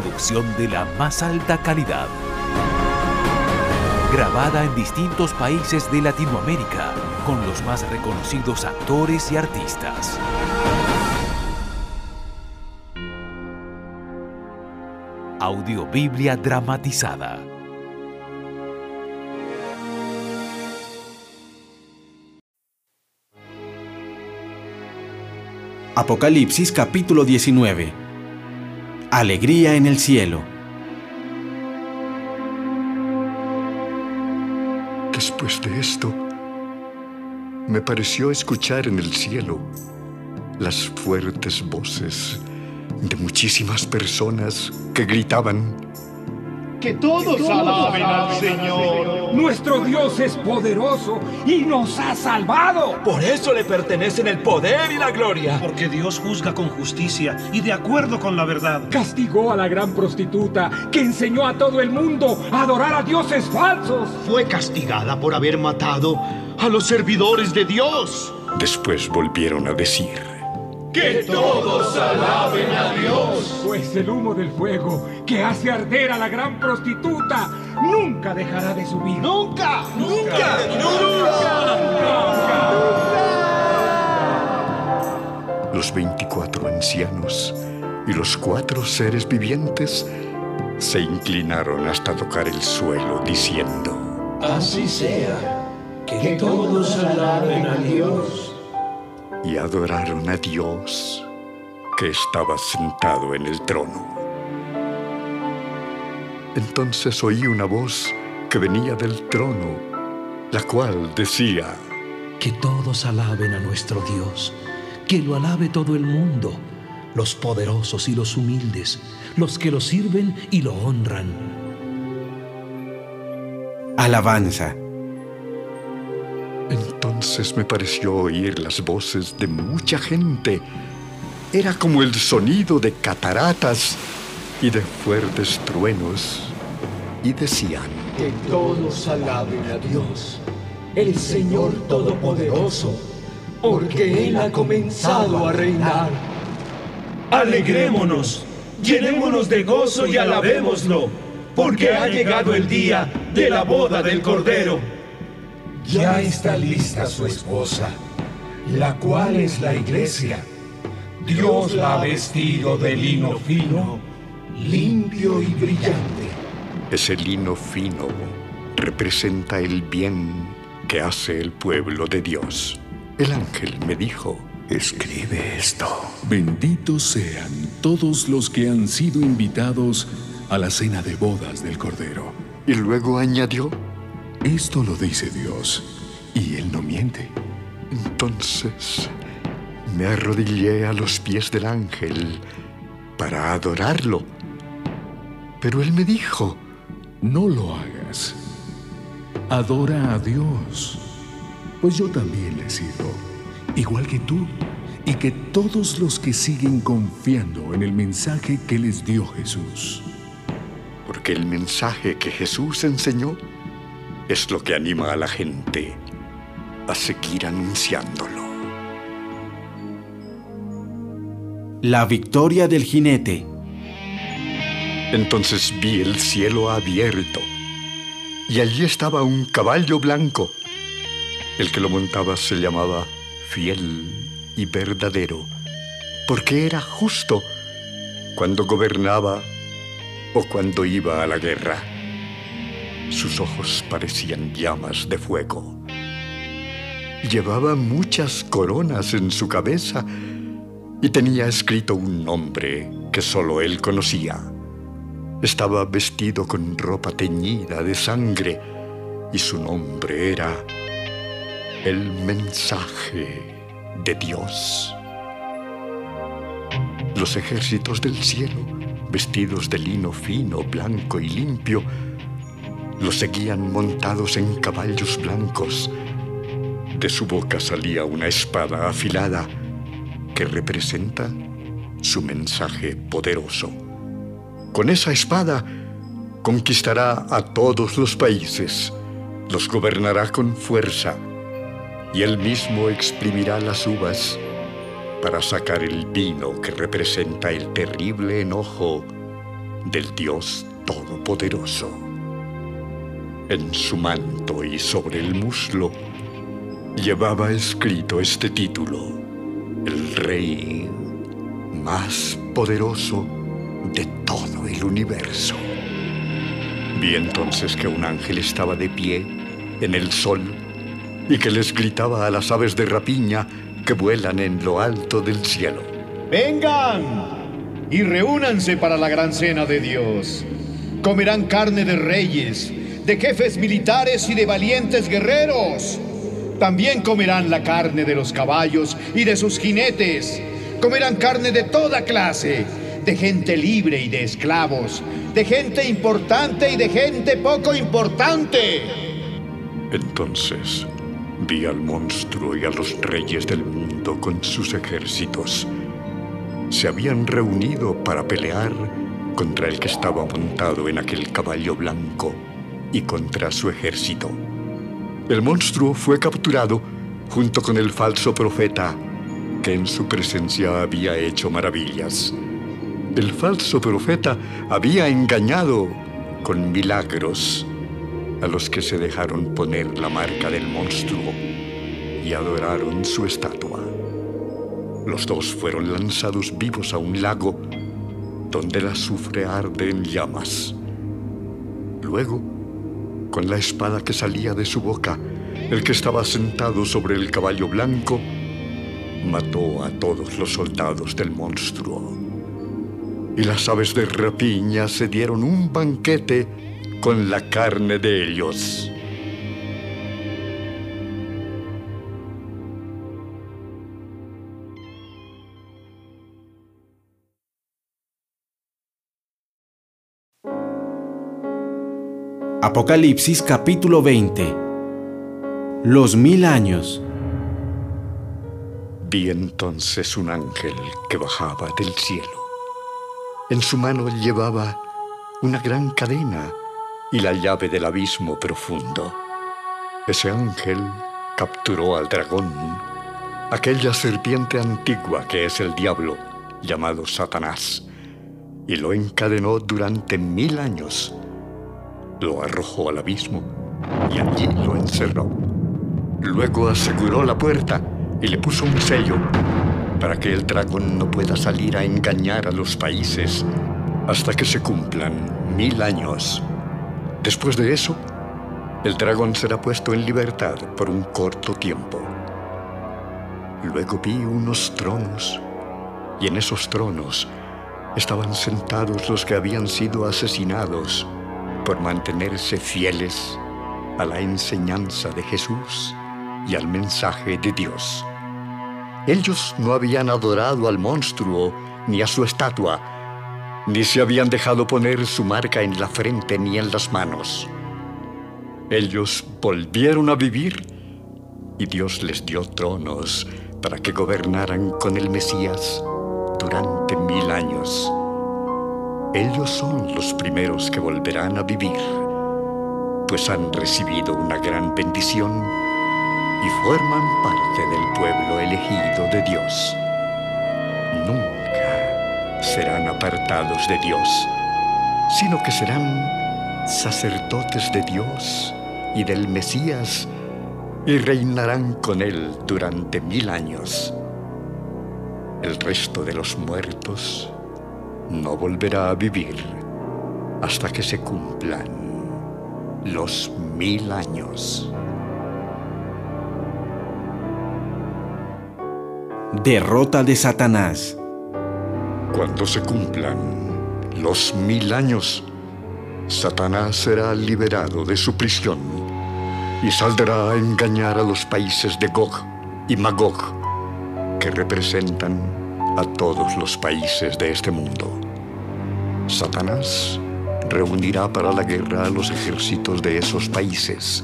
Producción de la más alta calidad. Grabada en distintos países de Latinoamérica con los más reconocidos actores y artistas. Audiobiblia dramatizada. Apocalipsis capítulo 19. Alegría en el cielo. Después de esto, me pareció escuchar en el cielo las fuertes voces de muchísimas personas que gritaban, Que todos alaben al Señor. Nuestro Dios es poderoso y nos ha salvado. Por eso le pertenecen el poder y la gloria. Porque Dios juzga con justicia y de acuerdo con la verdad. Castigó a la gran prostituta que enseñó a todo el mundo a adorar a dioses falsos. Fue castigada por haber matado a los servidores de Dios. después volvieron a decir, Que todos alaben a Dios. Pues el humo del fuego que hace arder a la gran prostituta nunca dejará de subir. Nunca, nunca, los veinticuatro ancianos y los cuatro seres vivientes se inclinaron hasta tocar el suelo diciendo, Así sea, que todos alaben a Dios. Y adoraron a Dios que estaba sentado en el trono. Entonces oí una voz que venía del trono, la cual decía, Que todos alaben a nuestro Dios. Que lo alabe todo el mundo. Los poderosos y los humildes. Los que lo sirven y lo honran. Alabanza. Entonces me pareció oír las voces de mucha gente. Era como el sonido de cataratas y de fuertes truenos. Y decían, Que todos alaben a Dios. El Señor Todopoderoso. Porque Él ha comenzado a reinar. Alegrémonos, llenémonos de gozo y alabémoslo, porque ha llegado el día de la boda del Cordero. Ya está lista su esposa, la cual es la iglesia. Dios la ha vestido de lino fino, limpio y brillante. ese lino fino representa el bien que hace el pueblo de Dios. El ángel me dijo, escribe esto. Benditos sean todos los que han sido invitados a la cena de bodas del Cordero. Y luego añadió, Esto lo dice Dios, y Él no miente. entonces me arrodillé a los pies del ángel para adorarlo. Pero él me dijo, No lo hagas. Adora a Dios, pues yo también le sirvo, igual que tú, y que todos los que siguen confiando en el mensaje que les dio Jesús. porque el mensaje que Jesús enseñó es lo que anima a la gente a seguir anunciándolo. La victoria del jinete. Entonces vi el cielo abierto y allí estaba un caballo blanco. El que lo montaba se llamaba fiel y verdadero, porque era justo cuando gobernaba o cuando iba a la guerra. Sus ojos parecían llamas de fuego. Llevaba muchas coronas en su cabeza y tenía escrito un nombre que solo él conocía. Estaba vestido con ropa teñida de sangre y su nombre era el mensaje de Dios. Los ejércitos del cielo, vestidos de lino fino, blanco y limpio, los seguían montados en caballos blancos. De su boca salía una espada afilada que representa su mensaje poderoso. Con esa espada conquistará a todos los países, los gobernará con fuerza y él mismo exprimirá las uvas para sacar el vino que representa el terrible enojo del Dios Todopoderoso. En su manto y sobre el muslo llevaba escrito este título, el rey más poderoso de todo el universo. Vi entonces que un ángel estaba de pie en el sol y que les gritaba a las aves de rapiña que vuelan en lo alto del cielo. Vengan y reúnanse para la gran cena de Dios. Comerán carne de reyes, de jefes militares y de valientes guerreros. También comerán la carne de los caballos y de sus jinetes. Comerán carne de toda clase, de gente libre y de esclavos, de gente importante y de gente poco importante. Entonces Vi al monstruo y a los reyes del mundo con sus ejércitos. Se habían reunido para pelear contra el que estaba montado en aquel caballo blanco y contra su ejército. El monstruo fue capturado junto con el falso profeta que en su presencia había hecho maravillas. El falso profeta había engañado con milagros a los que se dejaron poner la marca del monstruo y adoraron su estatua. Los dos fueron lanzados vivos a un lago donde el azufre arde en llamas. Luego, con la espada que salía de su boca, el que estaba sentado sobre el caballo blanco mató a todos los soldados del monstruo. Y las aves de rapiña se dieron un banquete con la carne de ellos. Apocalipsis capítulo 20 Los mil años Vi entonces un ángel que bajaba del cielo. En su mano llevaba una gran cadena y la llave del abismo profundo. Ese ángel capturó al dragón, aquella serpiente antigua que es el diablo, llamado Satanás, y lo encadenó durante mil años. Lo arrojó al abismo y allí lo encerró. Luego aseguró la puerta y le puso un sello para que el dragón no pueda salir a engañar a los países hasta que se cumplan mil años. Después de eso, el dragón será puesto en libertad por un corto tiempo. Luego vi unos tronos, y en esos tronos estaban sentados los que habían sido asesinados por mantenerse fieles a la enseñanza de Jesús y al mensaje de Dios. Ellos no habían adorado al monstruo ni a su estatua, ni se habían dejado poner su marca en la frente ni en las manos. Ellos volvieron a vivir y Dios les dio tronos para que gobernaran con el Mesías durante mil años. Ellos son los primeros que volverán a vivir, pues han recibido una gran bendición y forman parte del pueblo elegido de Dios. Nunca serán apartados de Dios, sino que serán sacerdotes de Dios y del Mesías y reinarán con él durante mil años. El resto de los muertos no volverá a vivir hasta que se cumplan los mil años. Derrota de Satanás cuando se cumplan los mil años, Satanás será liberado de su prisión y saldrá a engañar a los países de Gog y Magog, que representan a todos los países de este mundo. Satanás reunirá para la guerra a los ejércitos de esos países.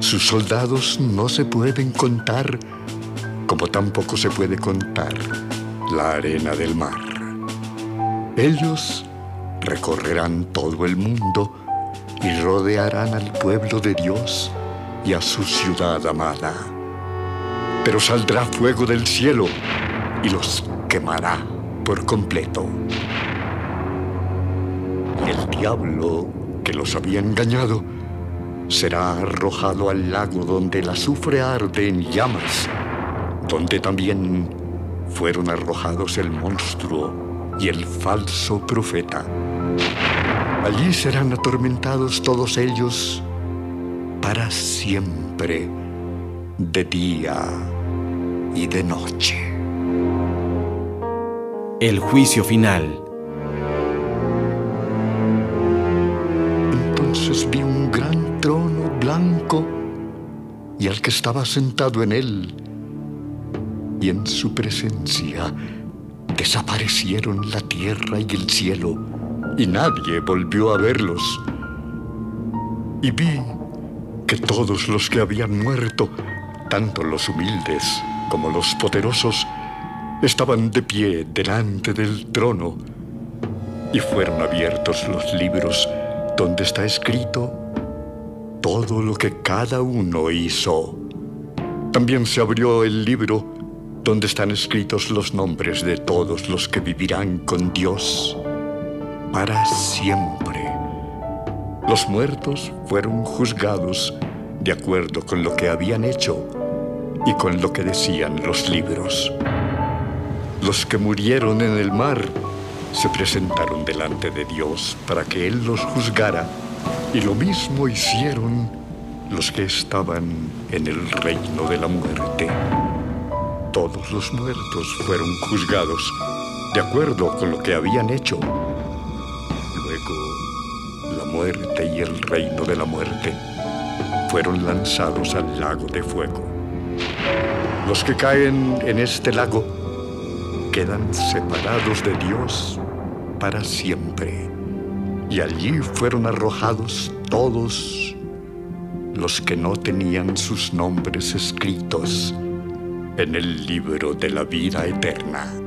Sus soldados no se pueden contar, como tampoco se puede contar la arena del mar. Ellos recorrerán todo el mundo y rodearán al pueblo de Dios y a su ciudad amada. Pero saldrá fuego del cielo y los quemará por completo. El diablo que los había engañado será arrojado al lago donde el azufre arde en llamas, donde también fueron arrojados el monstruo y el falso profeta. Allí serán atormentados todos ellos para siempre, de día y de noche. El juicio final. Entonces vi un gran trono blanco y al que estaba sentado en él. Y en su presencia desaparecieron la tierra y el cielo, y nadie volvió a verlos. Y vi que todos los que habían muerto, tanto los humildes como los poderosos, estaban de pie delante del trono, y fueron abiertos los libros donde está escrito todo lo que cada uno hizo. También se abrió el libro donde están escritos los nombres de todos los que vivirán con Dios para siempre. Los muertos fueron juzgados de acuerdo con lo que habían hecho y con lo que decían los libros. Los que murieron en el mar se presentaron delante de Dios para que Él los juzgara y lo mismo hicieron los que estaban en el reino de la muerte. Todos los muertos fueron juzgados de acuerdo con lo que habían hecho. Luego, la muerte y el reino de la muerte fueron lanzados al lago de fuego. Los que caen en este lago quedan separados de Dios para siempre. Y allí fueron arrojados todos los que no tenían sus nombres escritos en el libro de la vida eterna.